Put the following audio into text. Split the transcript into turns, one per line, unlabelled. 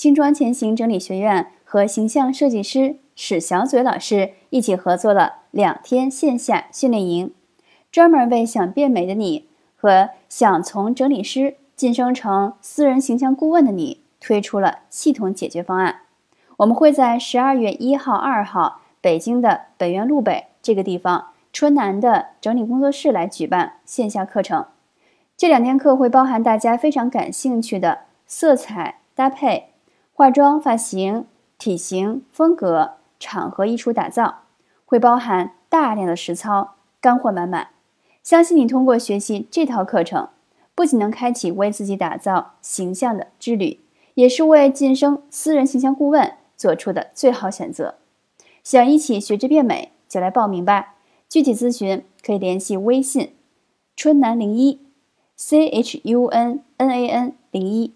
轻装前行整理学院和形象设计师史小嘴老师一起合作了两天线下训练营，专门为想变美的你和想从整理师晋升成私人形象顾问的你推出了系统解决方案。我们会在十二月一号、二号，北京的北苑路北这个地方，春南的整理工作室来举办线下课程。这两天课会包含大家非常感兴趣的色彩搭配。化妆、发型、体型、风格、场合衣橱打造，会包含大量的实操，干货满满。相信你通过学习这套课程，不仅能开启为自己打造形象的之旅，也是为晋升私人形象顾问做出的最好选择。想一起学着变美，就来报名吧。具体咨询可以联系微信“春楠零一 ”，C H U N N A N 零一。